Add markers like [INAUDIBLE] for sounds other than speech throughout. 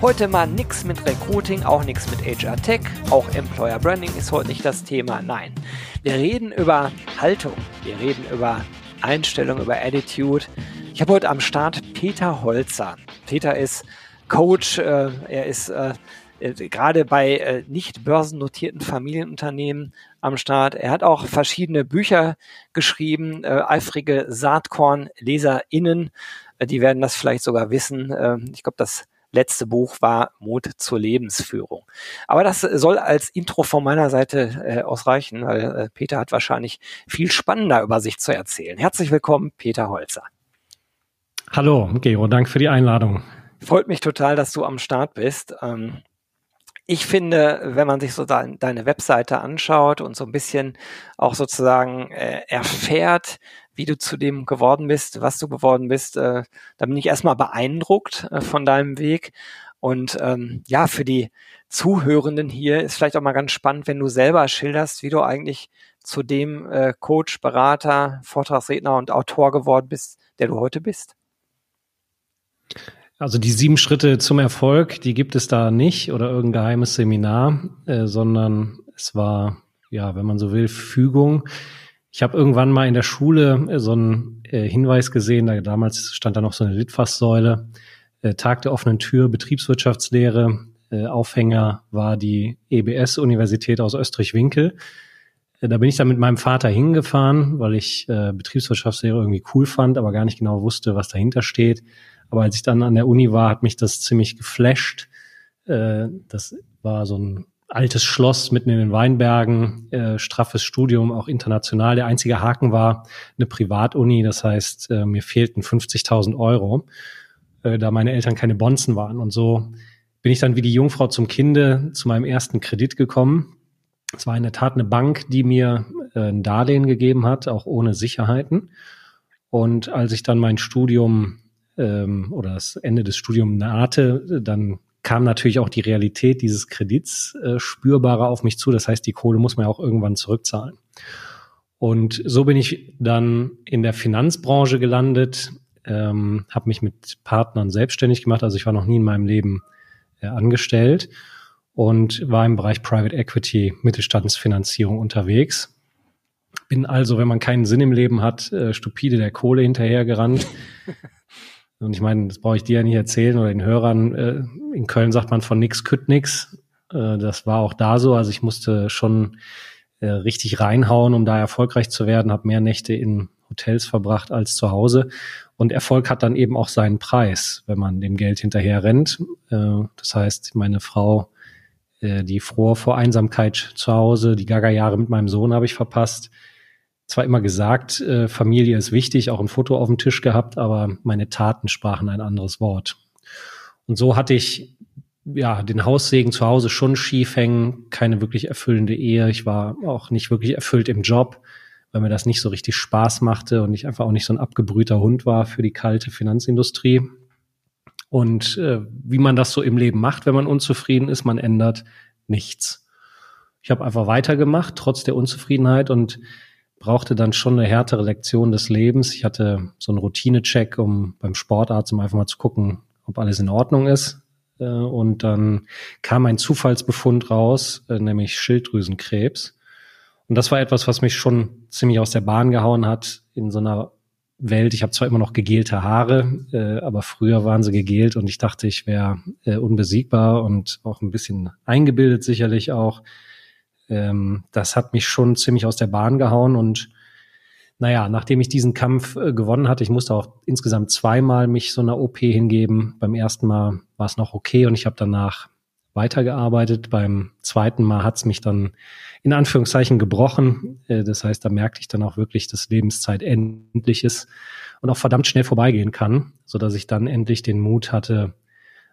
Heute mal nichts mit Recruiting, auch nichts mit HR Tech, auch Employer Branding ist heute nicht das Thema. Nein, wir reden über Haltung, wir reden über Einstellung, über Attitude. Ich habe heute am Start Peter Holzer. Peter ist Coach, äh, er ist äh, äh, gerade bei äh, nicht börsennotierten Familienunternehmen am Start. Er hat auch verschiedene Bücher geschrieben, äh, eifrige Saatkorn-LeserInnen, äh, die werden das vielleicht sogar wissen. Äh, ich glaube, das letzte Buch war Mut zur Lebensführung. Aber das soll als Intro von meiner Seite äh, ausreichen, weil äh, Peter hat wahrscheinlich viel spannender über sich zu erzählen. Herzlich willkommen, Peter Holzer. Hallo, Gero, danke für die Einladung. Freut mich total, dass du am Start bist. Ähm, ich finde, wenn man sich so dein, deine Webseite anschaut und so ein bisschen auch sozusagen äh, erfährt, wie du zu dem geworden bist, was du geworden bist, äh, da bin ich erstmal beeindruckt äh, von deinem Weg. Und ähm, ja, für die Zuhörenden hier ist vielleicht auch mal ganz spannend, wenn du selber schilderst, wie du eigentlich zu dem äh, Coach, Berater, Vortragsredner und Autor geworden bist, der du heute bist. Also die sieben Schritte zum Erfolg, die gibt es da nicht oder irgendein geheimes Seminar, äh, sondern es war, ja, wenn man so will, Fügung. Ich habe irgendwann mal in der Schule äh, so einen äh, Hinweis gesehen, da damals stand da noch so eine Litfaßsäule, äh, Tag der offenen Tür, Betriebswirtschaftslehre, äh, Aufhänger war die EBS-Universität aus Österreich-Winkel. Äh, da bin ich dann mit meinem Vater hingefahren, weil ich äh, Betriebswirtschaftslehre irgendwie cool fand, aber gar nicht genau wusste, was dahinter steht. Aber als ich dann an der Uni war, hat mich das ziemlich geflasht. Äh, das war so ein altes Schloss mitten in den Weinbergen, äh, straffes Studium, auch international. Der einzige Haken war eine Privatuni, das heißt, äh, mir fehlten 50.000 Euro, äh, da meine Eltern keine Bonzen waren. Und so bin ich dann wie die Jungfrau zum Kinde zu meinem ersten Kredit gekommen. Es war in der Tat eine Bank, die mir äh, ein Darlehen gegeben hat, auch ohne Sicherheiten. Und als ich dann mein Studium ähm, oder das Ende des Studiums nahte, dann kam natürlich auch die Realität dieses Kredits äh, spürbarer auf mich zu. Das heißt, die Kohle muss man ja auch irgendwann zurückzahlen. Und so bin ich dann in der Finanzbranche gelandet, ähm, habe mich mit Partnern selbstständig gemacht. Also ich war noch nie in meinem Leben äh, angestellt und war im Bereich Private Equity, Mittelstandsfinanzierung unterwegs. Bin also, wenn man keinen Sinn im Leben hat, äh, stupide der Kohle hinterhergerannt. [LAUGHS] Und ich meine, das brauche ich dir ja nicht erzählen oder den Hörern. Äh, in Köln sagt man von nix kütt nix. Äh, das war auch da so. Also ich musste schon äh, richtig reinhauen, um da erfolgreich zu werden. Habe mehr Nächte in Hotels verbracht als zu Hause. Und Erfolg hat dann eben auch seinen Preis, wenn man dem Geld hinterher rennt. Das heißt, meine Frau, die fror vor Einsamkeit zu Hause, die Gaga-Jahre mit meinem Sohn habe ich verpasst zwar immer gesagt, äh, Familie ist wichtig, auch ein Foto auf dem Tisch gehabt, aber meine Taten sprachen ein anderes Wort. Und so hatte ich ja den Haussegen zu Hause schon schief hängen, keine wirklich erfüllende Ehe. Ich war auch nicht wirklich erfüllt im Job, weil mir das nicht so richtig Spaß machte und ich einfach auch nicht so ein abgebrühter Hund war für die kalte Finanzindustrie. Und äh, wie man das so im Leben macht, wenn man unzufrieden ist, man ändert nichts. Ich habe einfach weitergemacht, trotz der Unzufriedenheit und brauchte dann schon eine härtere Lektion des Lebens. Ich hatte so einen Routine-Check, um beim Sportarzt, um einfach mal zu gucken, ob alles in Ordnung ist. Äh, und dann kam ein Zufallsbefund raus, äh, nämlich Schilddrüsenkrebs. Und das war etwas, was mich schon ziemlich aus der Bahn gehauen hat in so einer Welt. Ich habe zwar immer noch gegelte Haare, äh, aber früher waren sie gegelt und ich dachte, ich wäre unbesiegbar und auch ein bisschen eingebildet sicherlich auch ähm, das hat mich schon ziemlich aus der Bahn gehauen und naja, nachdem ich diesen Kampf äh, gewonnen hatte, ich musste auch insgesamt zweimal mich so einer OP hingeben. Beim ersten Mal war es noch okay und ich habe danach weitergearbeitet. Beim zweiten Mal hat es mich dann in Anführungszeichen gebrochen. Äh, das heißt, da merkte ich dann auch wirklich, dass Lebenszeit endlich ist und auch verdammt schnell vorbeigehen kann, so dass ich dann endlich den Mut hatte,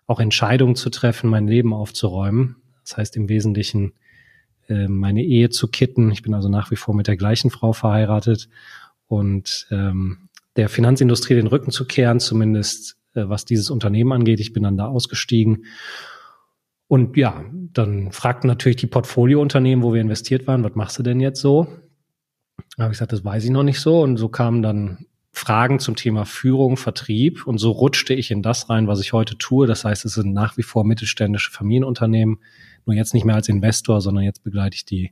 auch Entscheidungen zu treffen, mein Leben aufzuräumen. Das heißt im Wesentlichen äh, meine Ehe zu kitten. Ich bin also nach wie vor mit der gleichen Frau verheiratet und ähm, der Finanzindustrie den Rücken zu kehren, zumindest äh, was dieses Unternehmen angeht. Ich bin dann da ausgestiegen. Und ja, dann fragten natürlich die Portfoliounternehmen, wo wir investiert waren, was machst du denn jetzt so? Da habe ich gesagt, das weiß ich noch nicht so. Und so kamen dann Fragen zum Thema Führung, Vertrieb. Und so rutschte ich in das rein, was ich heute tue. Das heißt, es sind nach wie vor mittelständische Familienunternehmen. Nur jetzt nicht mehr als Investor, sondern jetzt begleite ich die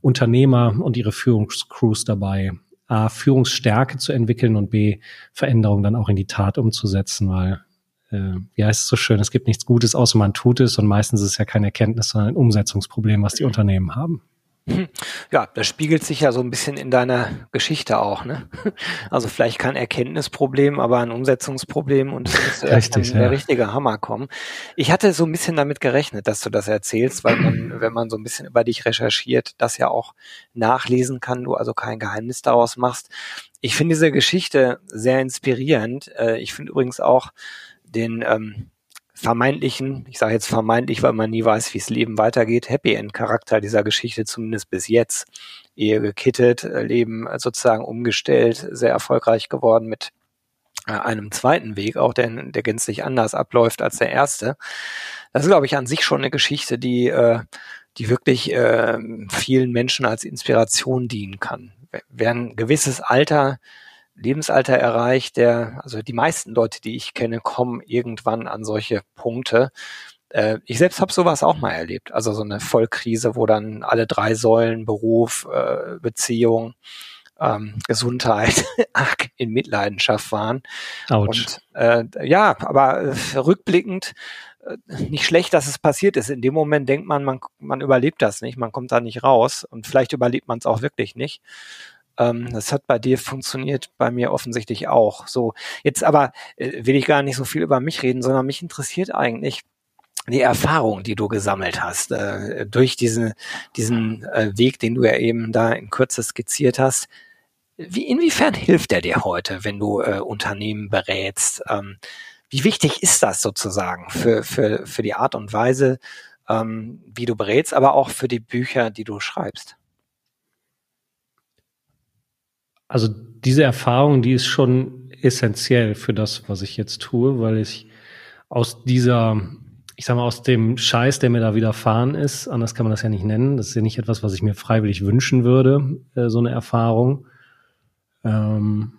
Unternehmer und ihre Führungscrews dabei, A, Führungsstärke zu entwickeln und B, Veränderungen dann auch in die Tat umzusetzen, weil äh, ja, es ist so schön, es gibt nichts Gutes, außer man tut es und meistens ist es ja kein Erkenntnis, sondern ein Umsetzungsproblem, was die Unternehmen haben. [CLEARS THROAT] Ja, das spiegelt sich ja so ein bisschen in deiner Geschichte auch, ne? [LAUGHS] Also vielleicht kein Erkenntnisproblem, aber ein Umsetzungsproblem und es Richtig, ja. der richtige Hammer kommen. Ich hatte so ein bisschen damit gerechnet, dass du das erzählst, weil man, [CLEARS THROAT] wenn man so ein bisschen über dich recherchiert, das ja auch nachlesen kann, du also kein Geheimnis daraus machst. Ich finde diese Geschichte sehr inspirierend. Äh, ich finde übrigens auch den ähm, vermeintlichen, ich sage jetzt vermeintlich, weil man nie weiß, wie es Leben weitergeht, Happy End Charakter dieser Geschichte zumindest bis jetzt. Ehe gekittet, äh, Leben sozusagen umgestellt, sehr erfolgreich geworden mit äh, einem zweiten Weg, auch der, der gänzlich anders abläuft als der erste. Das ist, glaube ich, an sich schon eine Geschichte, die, äh, die wirklich äh, vielen Menschen als Inspiration dienen kann. Wer ein gewisses Alter Lebensalter erreicht, der, also die meisten Leute, die ich kenne, kommen irgendwann an solche Punkte. Äh, ich selbst habe sowas auch mal erlebt. Also so eine Vollkrise, wo dann alle drei Säulen, Beruf, äh, Beziehung, ähm, Gesundheit [LAUGHS] arg in Mitleidenschaft waren. Autsch. Und äh, ja, aber äh, rückblickend nicht schlecht, dass es passiert ist. In dem Moment denkt man, man, man überlebt das nicht, man kommt da nicht raus und vielleicht überlebt man es auch wirklich nicht. Ähm, das hat bei dir funktioniert, bei mir offensichtlich auch. So, jetzt aber äh, will ich gar nicht so viel über mich reden, sondern mich interessiert eigentlich, die Erfahrung, die du gesammelt hast, äh, durch diesen, diesen äh, Weg, den du ja eben da in Kürze skizziert hast. Wie, inwiefern hilft er dir heute, wenn du äh, Unternehmen berätst? Ähm, wie wichtig ist das sozusagen für, für, für die Art und Weise, ähm, wie du berätst, aber auch für die Bücher, die du schreibst? Also diese Erfahrung, die ist schon essentiell für das, was ich jetzt tue, weil ich aus dieser, ich sag mal, aus dem Scheiß, der mir da widerfahren ist, anders kann man das ja nicht nennen, das ist ja nicht etwas, was ich mir freiwillig wünschen würde, äh, so eine Erfahrung. Ähm,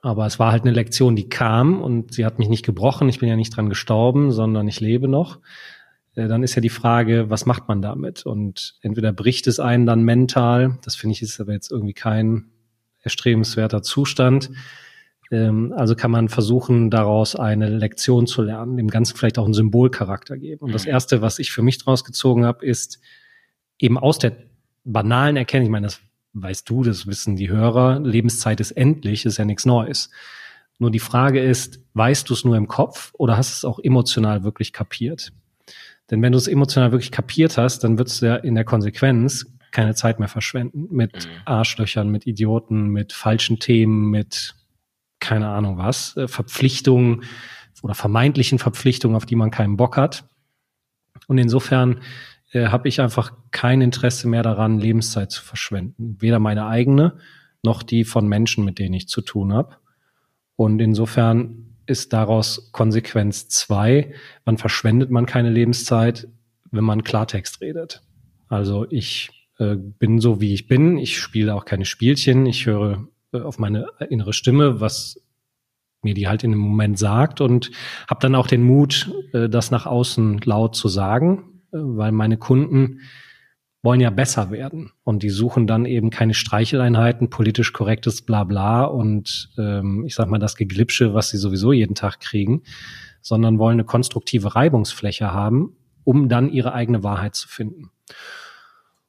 aber es war halt eine Lektion, die kam und sie hat mich nicht gebrochen. Ich bin ja nicht dran gestorben, sondern ich lebe noch. Äh, dann ist ja die Frage, was macht man damit? Und entweder bricht es einen dann mental, das finde ich ist aber jetzt irgendwie kein erstrebenswerter Zustand. Ähm, also kann man versuchen, daraus eine Lektion zu lernen, dem Ganzen vielleicht auch einen Symbolcharakter geben. Und das mhm. Erste, was ich für mich daraus gezogen habe, ist eben aus der banalen Erkenntnis, ich meine, das weißt du, das wissen die Hörer, Lebenszeit ist endlich, ist ja nichts Neues. Nur die Frage ist, weißt du es nur im Kopf oder hast du es auch emotional wirklich kapiert? Denn wenn du es emotional wirklich kapiert hast, dann wird es ja in der Konsequenz keine Zeit mehr verschwenden mit mhm. Arschlöchern, mit Idioten, mit falschen Themen, mit keine Ahnung was, äh, Verpflichtungen oder vermeintlichen Verpflichtungen, auf die man keinen Bock hat. Und insofern äh, habe ich einfach kein Interesse mehr daran, Lebenszeit zu verschwenden. Weder meine eigene noch die von Menschen, mit denen ich zu tun habe. Und insofern ist daraus Konsequenz zwei, wann verschwendet man keine Lebenszeit, wenn man Klartext redet. Also ich äh, bin so, wie ich bin. Ich spiele auch keine Spielchen. Ich höre äh, auf meine innere Stimme, was mir die halt in dem Moment sagt und habe dann auch den Mut, äh, das nach außen laut zu sagen, weil meine Kunden wollen ja besser werden und die suchen dann eben keine Streicheleinheiten, politisch korrektes Blabla und ähm, ich sag mal das Geglipsche, was sie sowieso jeden Tag kriegen, sondern wollen eine konstruktive Reibungsfläche haben, um dann ihre eigene Wahrheit zu finden.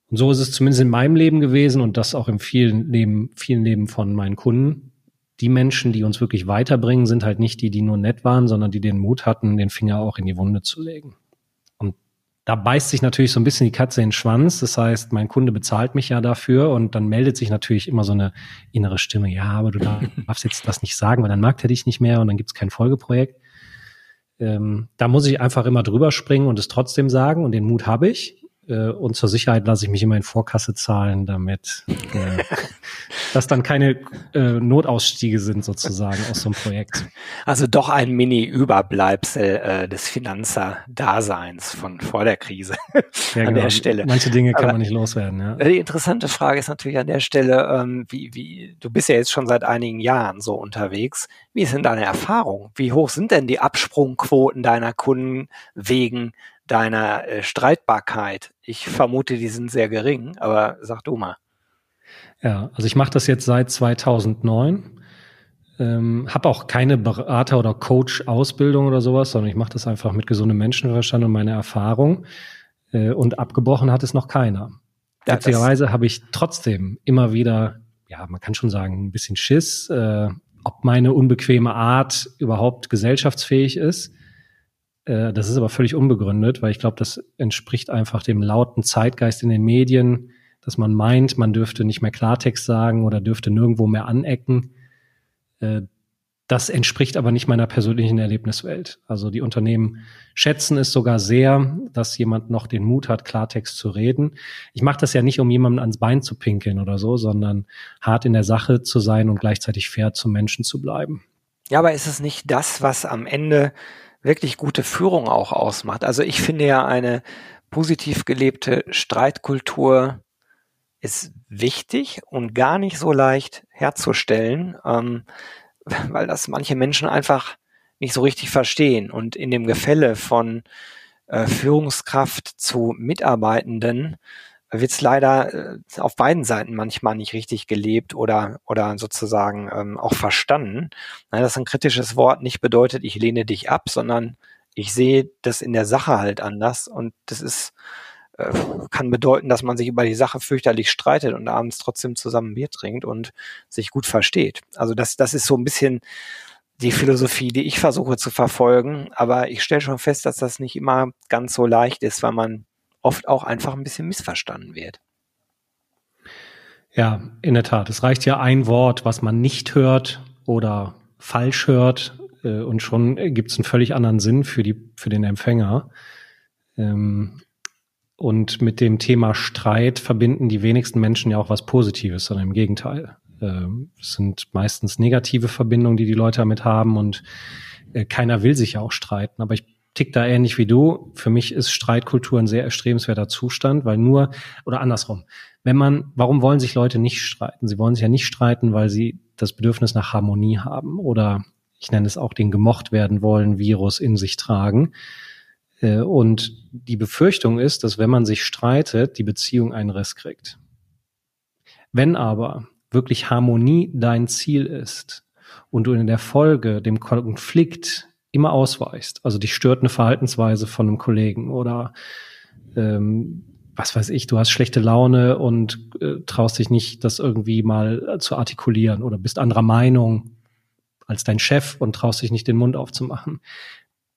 Und so ist es zumindest in meinem Leben gewesen und das auch in vielen Leben, vielen Leben von meinen Kunden. Die Menschen, die uns wirklich weiterbringen, sind halt nicht die, die nur nett waren, sondern die den Mut hatten, den Finger auch in die Wunde zu legen. Und da beißt sich natürlich so ein bisschen die Katze in den Schwanz. Das heißt, mein Kunde bezahlt mich ja dafür und dann meldet sich natürlich immer so eine innere Stimme, ja, aber du darfst jetzt das nicht sagen, weil dann mag er dich nicht mehr und dann gibt es kein Folgeprojekt. Ähm, da muss ich einfach immer drüber springen und es trotzdem sagen und den Mut habe ich. Äh, und zur Sicherheit lasse ich mich immer in Vorkasse zahlen, damit äh, [LAUGHS] dass dann keine äh, Notausstiege sind sozusagen aus so einem Projekt. Also doch ein Mini-Überbleibsel äh, des Finanzer-Daseins von vor der Krise [LAUGHS] ja, an genau. der Stelle. Manche Dinge kann Aber man nicht loswerden. Ja. Die interessante Frage ist natürlich an der Stelle, ähm, wie, wie du bist ja jetzt schon seit einigen Jahren so unterwegs. Wie ist denn deine Erfahrung? Wie hoch sind denn die Absprungquoten deiner Kunden wegen deiner äh, Streitbarkeit? Ich vermute, die sind sehr gering, aber sag du mal. Ja, also ich mache das jetzt seit 2009. Ähm, habe auch keine Berater- oder Coach-Ausbildung oder sowas, sondern ich mache das einfach mit gesundem Menschenverstand und meiner Erfahrung. Äh, und abgebrochen hat es noch keiner. Witzigerweise habe ich trotzdem immer wieder, ja, man kann schon sagen, ein bisschen Schiss, äh, ob meine unbequeme Art überhaupt gesellschaftsfähig ist. Äh, das ist aber völlig unbegründet, weil ich glaube, das entspricht einfach dem lauten Zeitgeist in den Medien, dass man meint, man dürfte nicht mehr Klartext sagen oder dürfte nirgendwo mehr anecken. Äh, das entspricht aber nicht meiner persönlichen Erlebniswelt. Also die Unternehmen schätzen es sogar sehr, dass jemand noch den Mut hat, Klartext zu reden. Ich mache das ja nicht, um jemanden ans Bein zu pinkeln oder so, sondern hart in der Sache zu sein und gleichzeitig fair zum Menschen zu bleiben. Ja, aber ist es nicht das, was am Ende wirklich gute Führung auch ausmacht? Also ich finde ja eine positiv gelebte Streitkultur ist wichtig und gar nicht so leicht herzustellen, ähm, [LAUGHS] weil das manche Menschen einfach nicht so richtig verstehen. Und in dem Gefälle von äh, Führungskraft zu Mitarbeitenden wird es leider äh, auf beiden Seiten manchmal nicht richtig gelebt oder, oder sozusagen ähm, auch verstanden. Nein, dass ein kritisches Wort nicht bedeutet, ich lehne dich ab, sondern ich sehe das in der Sache halt anders und das ist äh, kann bedeuten, dass man sich über die Sache fürchterlich streitet und abends trotzdem zusammen Bier trinkt und sich gut versteht. Also das, das ist so ein bisschen die Philosophie, die ich versuche zu verfolgen. Aber ich stelle schon fest, dass das nicht immer ganz so leicht ist, weil man oft auch einfach ein bisschen missverstanden wird. Ja, in der Tat. Es reicht ja ein Wort, was man nicht hört oder falsch hört, äh, und schon gibt es einen völlig anderen Sinn für, die, für den Empfänger. Ähm, und mit dem Thema Streit verbinden die wenigsten Menschen ja auch was Positives, sondern im Gegenteil. Ähm, es sind meistens negative Verbindungen, die die Leute damit haben und äh, keiner will sich ja auch streiten. Aber ich tick da ähnlich wie du. Für mich ist Streitkultur ein sehr erstrebenswerter Zustand, weil nur, oder andersrum, wenn man, warum wollen sich Leute nicht streiten? Sie wollen sich ja nicht streiten, weil sie das Bedürfnis nach Harmonie haben oder ich nenne es auch den gemocht werden wollen Virus in sich tragen äh, und die Befürchtung ist, dass wenn man sich streitet, die Beziehung einen Riss kriegt. Wenn aber wirklich Harmonie dein Ziel ist und du in der Folge dem Konflikt immer ausweichst, also dich stört eine Verhaltensweise von einem Kollegen oder ähm, was weiß ich, du hast schlechte Laune und äh, traust dich nicht, das irgendwie mal zu artikulieren oder bist anderer Meinung als dein Chef und traust dich nicht den Mund aufzumachen.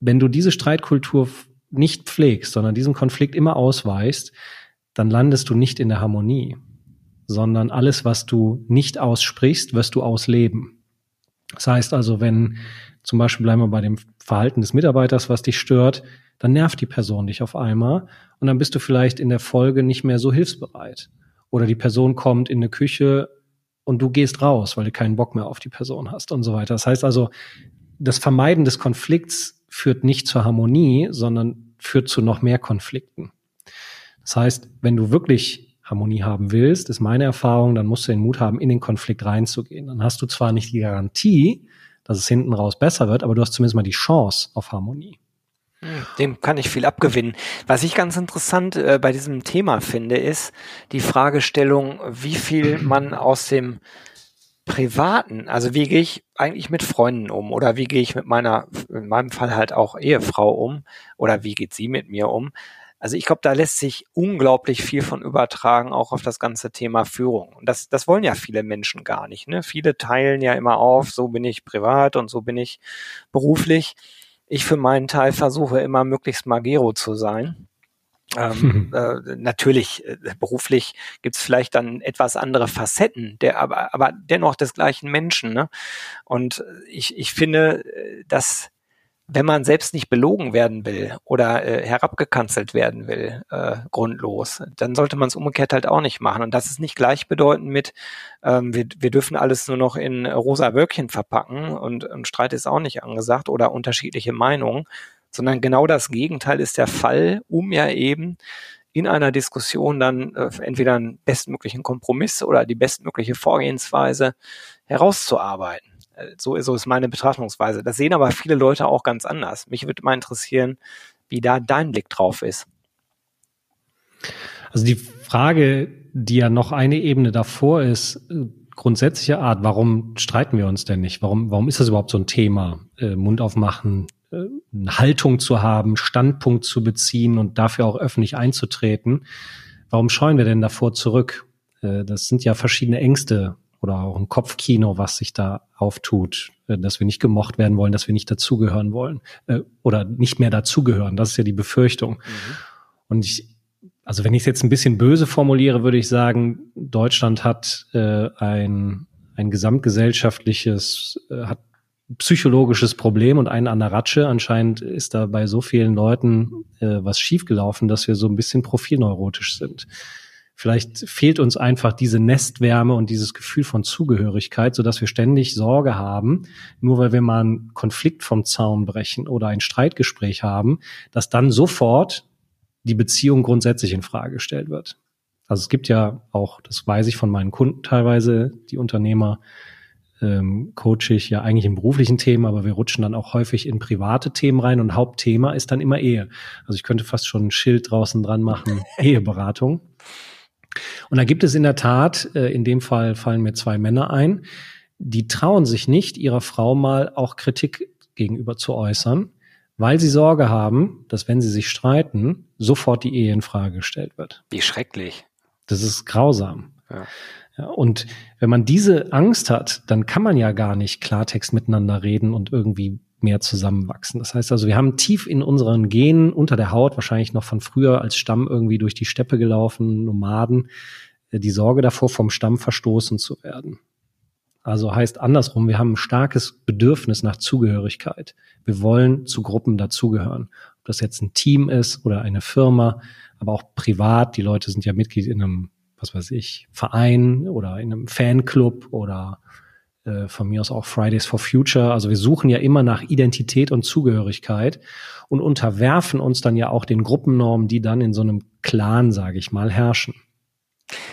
Wenn du diese Streitkultur nicht pflegst, sondern diesen Konflikt immer ausweist, dann landest du nicht in der Harmonie, sondern alles, was du nicht aussprichst, wirst du ausleben. Das heißt also, wenn zum Beispiel bleiben wir bei dem Verhalten des Mitarbeiters, was dich stört, dann nervt die Person dich auf einmal und dann bist du vielleicht in der Folge nicht mehr so hilfsbereit. Oder die Person kommt in eine Küche und du gehst raus, weil du keinen Bock mehr auf die Person hast und so weiter. Das heißt also, das Vermeiden des Konflikts führt nicht zur Harmonie, sondern führt zu noch mehr Konflikten. Das heißt, wenn du wirklich Harmonie haben willst, ist meine Erfahrung, dann musst du den Mut haben, in den Konflikt reinzugehen. Dann hast du zwar nicht die Garantie, dass es hinten raus besser wird, aber du hast zumindest mal die Chance auf Harmonie. Hm, dem kann ich viel abgewinnen. Was ich ganz interessant äh, bei diesem Thema finde, ist die Fragestellung, wie viel [CLEARS THROAT] man aus dem Privaten, also wie gehe ich eigentlich mit Freunden um oder wie gehe ich mit meiner, in meinem Fall halt auch Ehefrau um oder wie geht sie mit mir um? Also ich glaube, da lässt sich unglaublich viel von übertragen, auch auf das ganze Thema Führung. Und das, das wollen ja viele Menschen gar nicht. Ne? Viele teilen ja immer auf, so bin ich privat und so bin ich beruflich. Ich für meinen Teil versuche immer möglichst magero zu sein ähm, mhm. äh, natürlich, äh, beruflich gibt es vielleicht dann etwas andere Facetten, der aber, aber dennoch des gleichen Menschen. Ne? Und ich, ich finde, äh, dass wenn man selbst nicht belogen werden will oder äh, herabgekanzelt werden will, äh, grundlos, dann sollte man es umgekehrt halt auch nicht machen. Und das ist nicht gleichbedeutend mit, ähm, wir, wir dürfen alles nur noch in rosa Wölkchen verpacken und, und Streit ist auch nicht angesagt oder unterschiedliche Meinungen, sondern genau das Gegenteil ist der Fall, um ja eben in einer Diskussion dann äh, entweder einen bestmöglichen Kompromiss oder die bestmögliche Vorgehensweise herauszuarbeiten. Äh, so, so ist meine Betrachtungsweise. Das sehen aber viele Leute auch ganz anders. Mich würde mal interessieren, wie da dein Blick drauf ist. Also die Frage, die ja noch eine Ebene davor ist, äh, grundsätzlicher Art, warum streiten wir uns denn nicht? Warum, warum ist das überhaupt so ein Thema? Äh, Mund aufmachen, äh, eine Haltung zu haben, Standpunkt zu beziehen und dafür auch öffentlich einzutreten. Warum scheuen wir denn davor zurück? Äh, das sind ja verschiedene Ängste oder auch ein Kopfkino, was sich da auftut, äh, dass wir nicht gemocht werden wollen, dass wir nicht dazugehören wollen oder nicht mehr dazugehören. Das ist ja die Befürchtung. Mhm. Und ich, also wenn ich es jetzt ein bisschen böse formuliere, würde ich sagen, Deutschland hat äh, ein, ein gesamtgesellschaftliches, äh, hat psychologisches Problem und einen an der Ratsche. Anscheinend ist da bei so vielen Leuten äh, was schiefgelaufen, dass wir so ein bisschen profilneurotisch sind. Vielleicht fehlt uns einfach diese Nestwärme und dieses Gefühl von Zugehörigkeit, so dass wir ständig Sorge haben, nur weil wir mal einen Konflikt vom Zaun brechen oder ein Streitgespräch haben, dass dann sofort die Beziehung grundsätzlich in Frage gestellt wird. Also es gibt ja auch, das weiß ich von meinen Kunden teilweise, die Unternehmer, ähm, coache ich ja eigentlich in beruflichen Themen, aber wir rutschen dann auch häufig in private Themen rein und Hauptthema ist dann immer Ehe. Also ich könnte fast schon ein Schild draußen dran machen, [LAUGHS] Eheberatung. Und da gibt es in der Tat, äh, in dem Fall fallen mir zwei Männer ein, die trauen sich nicht, ihrer Frau mal auch Kritik gegenüber zu äußern, weil sie Sorge haben, dass wenn sie sich streiten, sofort die Ehe in Frage gestellt wird. Wie schrecklich. Das ist grausam. Ja. Ja, und wenn man diese Angst hat, dann kann man ja gar nicht Klartext miteinander reden und irgendwie mehr zusammenwachsen. Das heißt also, wir haben tief in unseren Genen unter der Haut, wahrscheinlich noch von früher als Stamm irgendwie durch die Steppe gelaufen, Nomaden, äh, die Sorge davor, vom Stamm verstoßen zu werden. Also heißt andersrum, wir haben ein starkes Bedürfnis nach Zugehörigkeit. Wir wollen zu Gruppen dazugehören. Ob das jetzt ein Team ist oder eine Firma, aber auch privat. Die Leute sind ja Mitglied in einem was weiß ich, Verein oder in einem Fanclub oder äh, von mir aus auch Fridays for Future. Also wir suchen ja immer nach Identität und Zugehörigkeit und unterwerfen uns dann ja auch den Gruppennormen, die dann in so einem Clan, sage ich mal, herrschen.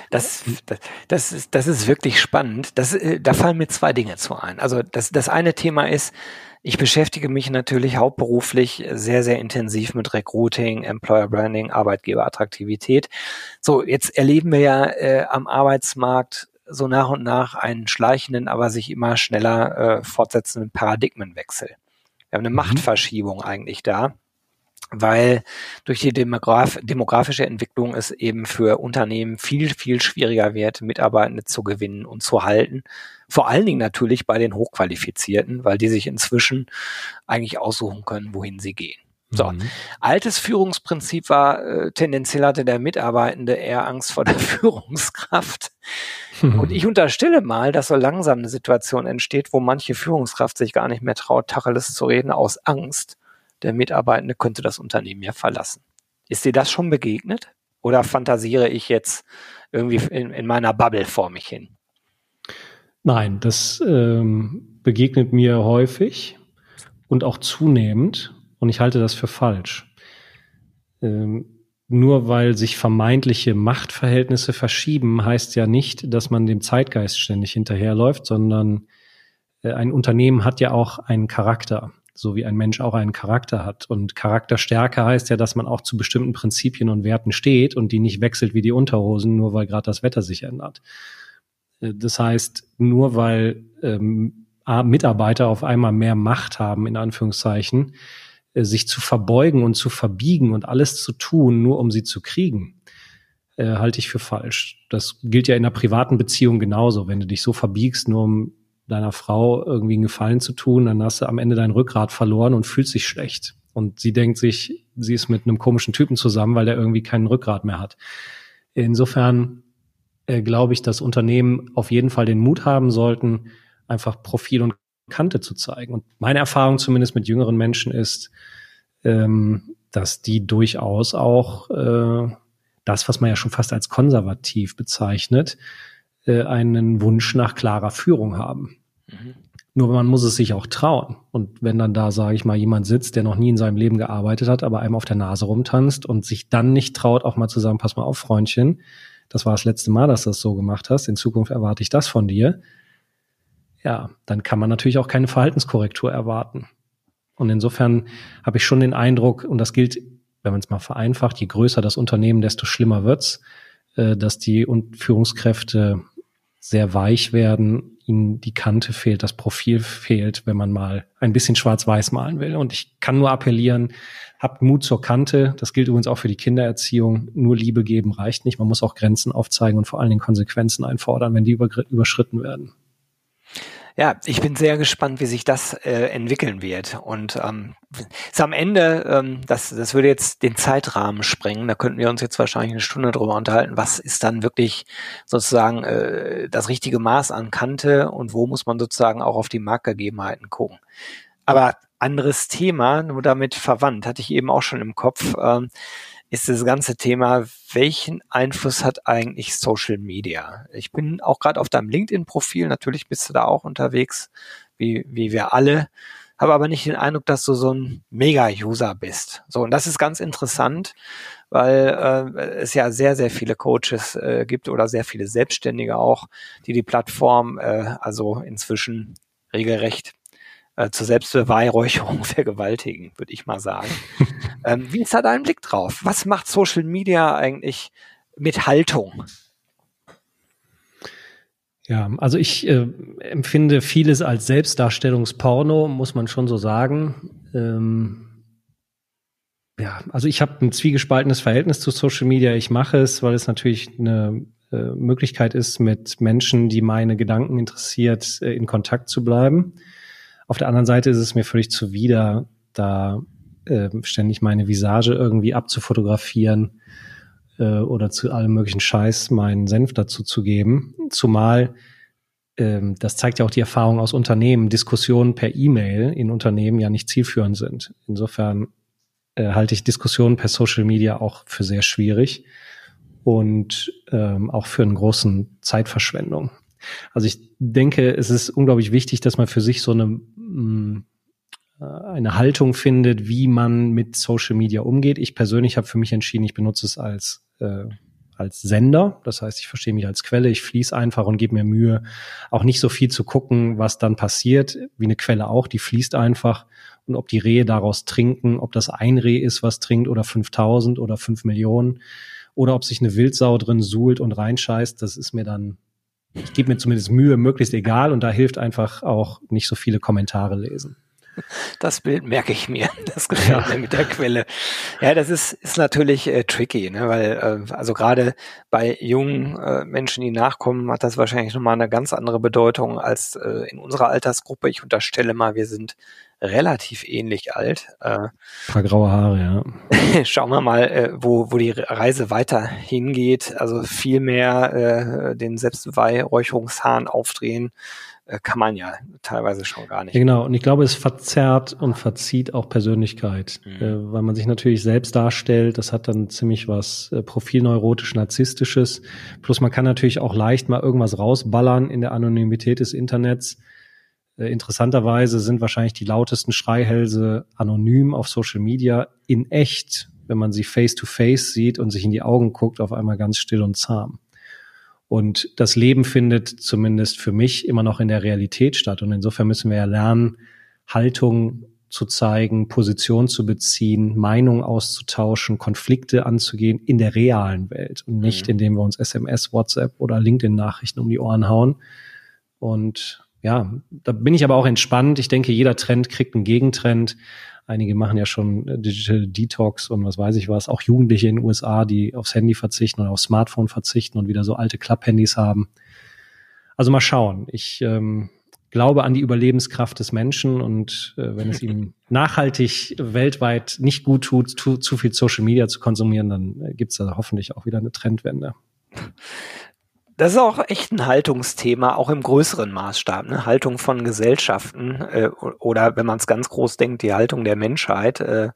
Das, das, das, ist, das ist wirklich spannend. Das, äh, da fallen mir zwei Dinge zu ein. Also das, das eine Thema ist, ich beschäftige mich natürlich hauptberuflich sehr, sehr intensiv mit Recruiting, Employer Branding, Arbeitgeberattraktivität. So, jetzt erleben wir ja äh, am Arbeitsmarkt so nach und nach einen schleichenden, aber sich immer schneller äh, fortsetzenden Paradigmenwechsel. Wir haben eine mhm. Machtverschiebung eigentlich da weil durch die Demograf demografische Entwicklung es eben für Unternehmen viel, viel schwieriger wird, Mitarbeitende zu gewinnen und zu halten. Vor allen Dingen natürlich bei den Hochqualifizierten, weil die sich inzwischen eigentlich aussuchen können, wohin sie gehen. So, mhm. altes Führungsprinzip war, äh, tendenziell hatte der Mitarbeitende eher Angst vor der [LAUGHS] Führungskraft. Mhm. Und ich unterstelle mal, dass so langsam eine Situation entsteht, wo manche Führungskraft sich gar nicht mehr traut, Tacheles zu reden aus Angst, der Mitarbeitende könnte das Unternehmen ja verlassen. Ist dir das schon begegnet? Oder fantasiere ich jetzt irgendwie in, in meiner Bubble vor mich hin? Nein, das ähm, begegnet mir häufig und auch zunehmend und ich halte das für falsch. Ähm, nur weil sich vermeintliche Machtverhältnisse verschieben, heißt ja nicht, dass man dem Zeitgeist ständig hinterherläuft, sondern äh, ein Unternehmen hat ja auch einen Charakter so wie ein Mensch auch einen Charakter hat. Und Charakterstärke heißt ja, dass man auch zu bestimmten Prinzipien und Werten steht und die nicht wechselt wie die Unterhosen, nur weil gerade das Wetter sich ändert. Äh, das heißt, nur weil ähm, Mitarbeiter auf einmal mehr Macht haben, in Anführungszeichen, sich zu verbeugen und zu verbiegen und alles zu tun, nur um sie zu kriegen, äh, halte ich für falsch. Das gilt ja in einer privaten Beziehung genauso. Wenn du dich so verbiegst, nur um deiner Frau irgendwie einen Gefallen zu tun, dann hast du am Ende dein Rückgrat verloren und fühlst dich schlecht. Und sie denkt sich, sie ist mit einem komischen Typen zusammen, weil der irgendwie keinen Rückgrat mehr hat. Insofern äh, glaube ich, dass Unternehmen auf jeden Fall den Mut haben sollten, einfach Profil und Kante zu zeigen. Und meine Erfahrung zumindest mit jüngeren Menschen ist, ähm, dass die durchaus auch äh, das, was man ja schon fast als konservativ bezeichnet, äh, einen Wunsch nach klarer Führung haben. Mhm. Nur man muss es sich auch trauen. Und wenn dann da, sage ich mal, jemand sitzt, der noch nie in seinem Leben gearbeitet hat, aber einem auf der Nase rumtanzt und sich dann nicht traut, auch mal zu sagen, pass mal auf, Freundchen, das war das letzte Mal, dass du das so gemacht hast, in Zukunft erwarte ich das von dir, ja, dann kann man natürlich auch keine Verhaltenskorrektur erwarten. Und insofern habe ich schon den Eindruck, und das gilt, wenn man es mal vereinfacht, je größer das Unternehmen, desto schlimmer wird's, äh, dass die Führungskräfte sehr weich werden, ihnen die Kante fehlt, das Profil fehlt, wenn man mal ein bisschen schwarz-weiß malen will. Und ich kann nur appellieren, habt Mut zur Kante. Das gilt übrigens auch für die Kindererziehung. Nur Liebe geben reicht nicht. Man muss auch Grenzen aufzeigen und vor allen Dingen Konsequenzen einfordern, wenn die überschritten werden. Ja, ich bin sehr gespannt, wie sich das äh, entwickeln wird. Und ähm, ist am Ende, ähm, das, das würde jetzt den Zeitrahmen sprengen. Da könnten wir uns jetzt wahrscheinlich eine Stunde drüber unterhalten. Was ist dann wirklich sozusagen äh, das richtige Maß an Kante und wo muss man sozusagen auch auf die Marktgegebenheiten gucken? Aber anderes Thema, nur damit verwandt, hatte ich eben auch schon im Kopf. Ähm, ist das ganze Thema, welchen Einfluss hat eigentlich Social Media? Ich bin auch gerade auf deinem LinkedIn-Profil, natürlich bist du da auch unterwegs, wie, wie wir alle, habe aber nicht den Eindruck, dass du so ein Mega-User bist. So, und das ist ganz interessant, weil äh, es ja sehr, sehr viele Coaches äh, gibt oder sehr viele Selbstständige auch, die die Plattform äh, also inzwischen regelrecht äh, zur Selbstbeweihräucherung [LAUGHS] vergewaltigen, würde ich mal sagen. [LAUGHS] ähm, wie ist da dein Blick drauf? Was macht Social Media eigentlich mit Haltung? Ja, also ich äh, empfinde vieles als Selbstdarstellungsporno, muss man schon so sagen. Ähm, ja, also ich habe ein zwiegespaltenes Verhältnis zu Social Media. Ich mache es, weil es natürlich eine äh, Möglichkeit ist, mit Menschen, die meine Gedanken interessiert, äh, in Kontakt zu bleiben. Auf der anderen Seite ist es mir völlig zuwider, da äh, ständig meine Visage irgendwie abzufotografieren äh, oder zu allem möglichen Scheiß meinen Senf dazu zu geben. Zumal ähm, das zeigt ja auch die Erfahrung aus Unternehmen, Diskussionen per E-Mail in Unternehmen ja nicht zielführend sind. Insofern äh, halte ich Diskussionen per Social Media auch für sehr schwierig und ähm, auch für einen großen Zeitverschwendung. Also ich denke, es ist unglaublich wichtig, dass man für sich so eine, eine Haltung findet, wie man mit Social Media umgeht. Ich persönlich habe für mich entschieden, ich benutze es als äh, als Sender. Das heißt, ich verstehe mich als Quelle, ich fließe einfach und gebe mir Mühe, auch nicht so viel zu gucken, was dann passiert, wie eine Quelle auch, die fließt einfach. Und ob die Rehe daraus trinken, ob das ein Reh ist, was trinkt, oder 5000 oder 5 Millionen, oder ob sich eine Wildsau drin suhlt und reinscheißt, das ist mir dann ich gebe mir zumindest Mühe, möglichst egal und da hilft einfach auch nicht so viele Kommentare lesen. Das Bild merke ich mir. [LAUGHS] Das gefällt ja. mir mit der Quelle. Ja, das ist, ist natürlich äh, tricky, ne? weil äh, also gerade bei jungen äh, Menschen, die nachkommen, hat das wahrscheinlich nochmal eine ganz andere Bedeutung als äh, in unserer Altersgruppe. Ich unterstelle mal, wir sind relativ ähnlich alt. Äh, Ein paar graue Haare, ja. [LAUGHS] Schauen wir mal, äh, wo, wo die Reise weiter hingeht. Also viel mehr äh, den Selbstbeweihräucherungshahn aufdrehen äh, kann man ja teilweise schon gar nicht. Ja, genau, und ich glaube, es verzerrt und verzieht auch Persönlichkeit, mhm. äh, weil man sich natürlich selbst darstellt. Das hat dann ziemlich was äh, profilneurotisch-narzisstisches. Plus man kann natürlich auch leicht mal irgendwas rausballern in der Anonymität des Internets interessanterweise sind wahrscheinlich die lautesten Schreihälse anonym auf Social Media in echt, wenn man sie face to face sieht und sich in die Augen guckt, auf einmal ganz still und zahm. Und das Leben findet zumindest für mich immer noch in der Realität statt. Und insofern müssen wir ja lernen, Haltung zu zeigen, Position zu beziehen, Meinung auszutauschen, Konflikte anzugehen in der realen Welt und nicht, mhm. indem wir uns SMS, WhatsApp oder LinkedIn-Nachrichten um die Ohren hauen. Und ja, da bin ich aber auch entspannt. Ich denke, jeder Trend kriegt einen Gegentrend. Einige machen ja schon äh, Digital Detox und was weiß ich was. Auch Jugendliche in den USA, die aufs Handy verzichten oder aufs Smartphone verzichten und wieder so alte Klapphandys haben. Also mal schauen. Ich ähm, glaube an die Überlebenskraft des Menschen und äh, wenn es ihm [LAUGHS] nachhaltig weltweit nicht gut tut, zu, zu viel Social Media zu konsumieren, dann äh, gibt es da hoffentlich auch wieder eine Trendwende. [LAUGHS] Das ist auch echt ein Haltungsthema, auch im größeren Maßstab. Ne? Haltung von Gesellschaften äh, oder wenn man es ganz groß denkt, die Haltung der Menschheit äh,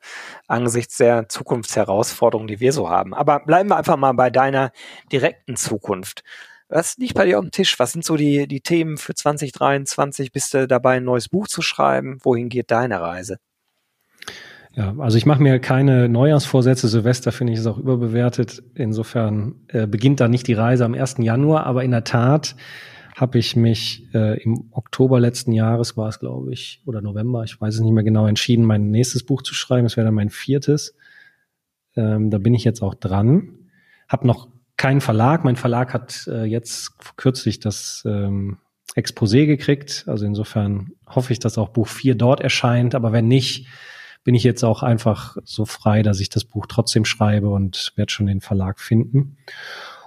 angesichts der Zukunftsherausforderungen, die wir so haben. Aber bleiben wir einfach mal bei deiner direkten Zukunft. Was liegt bei dir auf dem Tisch? Was sind so die, die Themen für 2023? Bist du dabei, ein neues Buch zu schreiben? Wohin geht deine Reise? Ja, also ich mache mir keine Neujahrsvorsätze. Silvester finde ich es auch überbewertet. Insofern äh, beginnt da nicht die Reise am 1. Januar, aber in der Tat habe ich mich äh, im Oktober letzten Jahres, war es glaube ich, oder November, ich weiß es nicht mehr genau, entschieden, mein nächstes Buch zu schreiben. Es wäre dann mein viertes. Ähm, da bin ich jetzt auch dran. Hab noch keinen Verlag. Mein Verlag hat äh, jetzt kürzlich das ähm, Exposé gekriegt. Also insofern hoffe ich, dass auch Buch 4 dort erscheint. Aber wenn nicht, bin ich jetzt auch einfach so frei, dass ich das Buch trotzdem schreibe und werde schon den Verlag finden.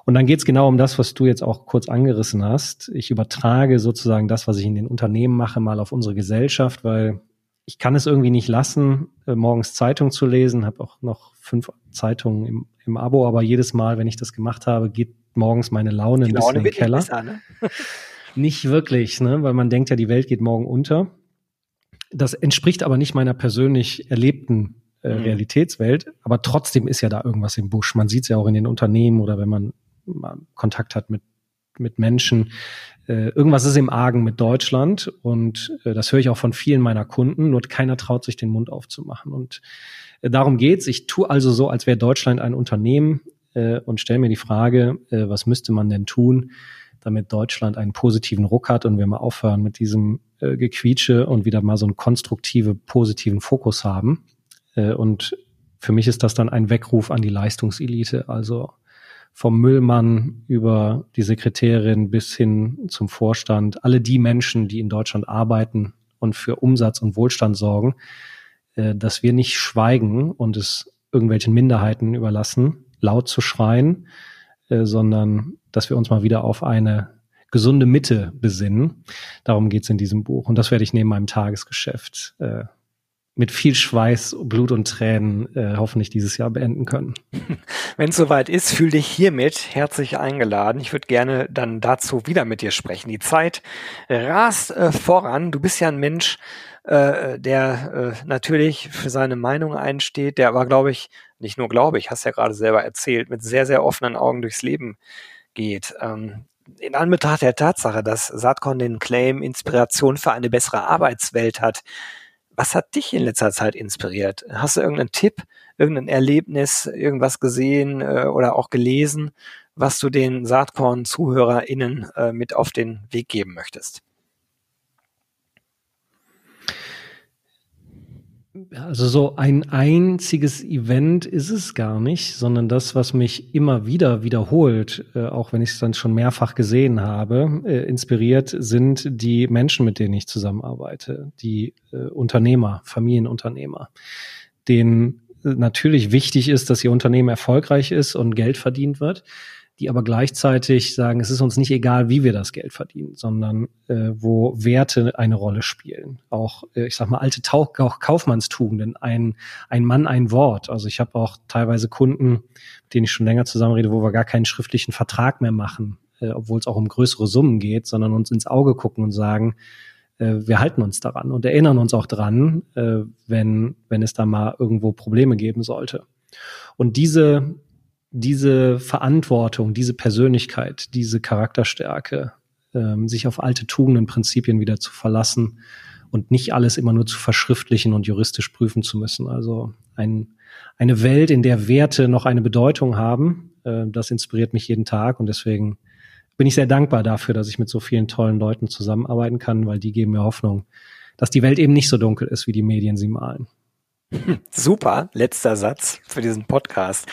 Und dann geht es genau um das, was du jetzt auch kurz angerissen hast. Ich übertrage sozusagen das, was ich in den Unternehmen mache, mal auf unsere Gesellschaft, weil ich kann es irgendwie nicht lassen, äh, morgens Zeitung zu lesen, habe auch noch fünf Zeitungen im, im Abo, aber jedes Mal, wenn ich das gemacht habe, geht morgens meine Laune ein bisschen in den Keller. Besser, ne? [LAUGHS] nicht wirklich, ne? weil man denkt ja, die Welt geht morgen unter. Das entspricht aber nicht meiner persönlich erlebten äh, mhm. Realitätswelt, aber trotzdem ist ja da irgendwas im Busch. Man sieht es ja auch in den Unternehmen oder wenn man Kontakt hat mit, mit Menschen. Äh, irgendwas ist im Argen mit Deutschland und äh, das höre ich auch von vielen meiner Kunden, nur keiner traut sich den Mund aufzumachen. Und äh, darum geht's. Ich tue also so, als wäre Deutschland ein Unternehmen äh, und stelle mir die Frage, äh, was müsste man denn tun, damit Deutschland einen positiven Ruck hat und wir mal aufhören mit diesem äh, Gequietsche und wieder mal so einen konstruktive, positiven Fokus haben. Äh, und für mich ist das dann ein Weckruf an die Leistungselite, also vom Müllmann über die Sekretärin bis hin zum Vorstand, alle die Menschen, die in Deutschland arbeiten und für Umsatz und Wohlstand sorgen, äh, dass wir nicht schweigen und es irgendwelchen Minderheiten überlassen, laut zu schreien, äh, sondern dass wir uns mal wieder auf eine gesunde Mitte besinnen. Darum geht's in diesem Buch. Und das werde ich neben meinem Tagesgeschäft äh, mit viel Schweiß, Blut und Tränen äh, hoffentlich dieses Jahr beenden können. [LAUGHS] Wenn es soweit ist, fühl dich hiermit herzlich eingeladen. Ich würde gerne dann dazu wieder mit dir sprechen. Die Zeit rast äh, voran. Du bist ja ein Mensch, äh, der äh, natürlich für seine Meinung einsteht, der aber, glaube ich, nicht nur glaube ich, hast ja gerade selber erzählt, mit sehr, sehr offenen Augen durchs Leben geht. Ähm, in Anbetracht der Tatsache, dass Saatkorn den Claim Inspiration für eine bessere Arbeitswelt hat, was hat dich in letzter Zeit inspiriert? Hast du irgendeinen Tipp, irgendein Erlebnis, irgendwas gesehen äh, oder auch gelesen, was du den Saatkorn-ZuhörerInnen äh, mit auf den Weg geben möchtest? Also so ein einziges Event ist es gar nicht, sondern das, was mich immer wieder wiederholt, äh, auch wenn ich es dann schon mehrfach gesehen habe, äh, inspiriert, sind die Menschen, mit denen ich zusammenarbeite, die äh, Unternehmer, Familienunternehmer, denen natürlich wichtig ist, dass ihr Unternehmen erfolgreich ist und Geld verdient wird die aber gleichzeitig sagen, es ist uns nicht egal, wie wir das Geld verdienen, sondern äh, wo Werte eine Rolle spielen. Auch, äh, ich sag mal, alte Tau auch Kaufmannstugenden, ein, ein Mann, ein Wort. Also ich habe auch teilweise Kunden, mit denen ich schon länger zusammenrede, wo wir gar keinen schriftlichen Vertrag mehr machen, äh, obwohl es auch um größere Summen geht, sondern uns ins Auge gucken und sagen, äh, wir halten uns daran und erinnern uns auch dran, äh, wenn, wenn es da mal irgendwo Probleme geben sollte. Und diese diese Verantwortung, diese Persönlichkeit, diese Charakterstärke, ähm, sich auf alte Tugenden, Prinzipien wieder zu verlassen und nicht alles immer nur zu verschriftlichen und juristisch prüfen zu müssen. Also ein, eine Welt, in der Werte noch eine Bedeutung haben, äh, das inspiriert mich jeden Tag und deswegen bin ich sehr dankbar dafür, dass ich mit so vielen tollen Leuten zusammenarbeiten kann, weil die geben mir Hoffnung, dass die Welt eben nicht so dunkel ist, wie die Medien sie malen. [LAUGHS] Super, letzter Satz für diesen Podcast.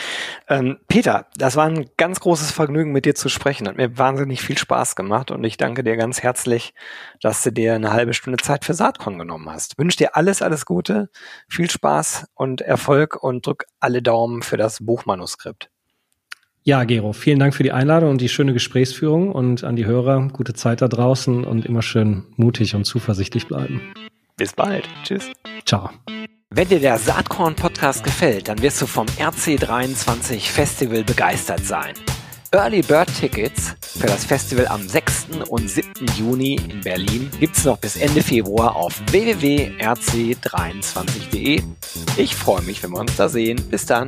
Ähm, Peter, das war ein ganz großes Vergnügen, mit dir zu sprechen. Hat mir wahnsinnig viel Spaß gemacht und ich danke dir ganz herzlich, dass du dir eine halbe Stunde Zeit für Saatkorn genommen hast. Wünsche dir alles, alles Gute, viel Spaß und Erfolg und drück alle Daumen für das Buchmanuskript. Ja, Gero, vielen Dank für die Einladung und die schöne Gesprächsführung und an die Hörer gute Zeit da draußen und immer schön mutig und zuversichtlich bleiben. Bis bald. Tschüss. Ciao. Wenn dir der Saatkorn Podcast gefällt, dann wirst du vom RC23 Festival begeistert sein. Early Bird Tickets für das Festival am 6. und 7. Juni in Berlin gibt es noch bis Ende Februar auf www.rc23.de. Ich freue mich, wenn wir uns da sehen. Bis dann.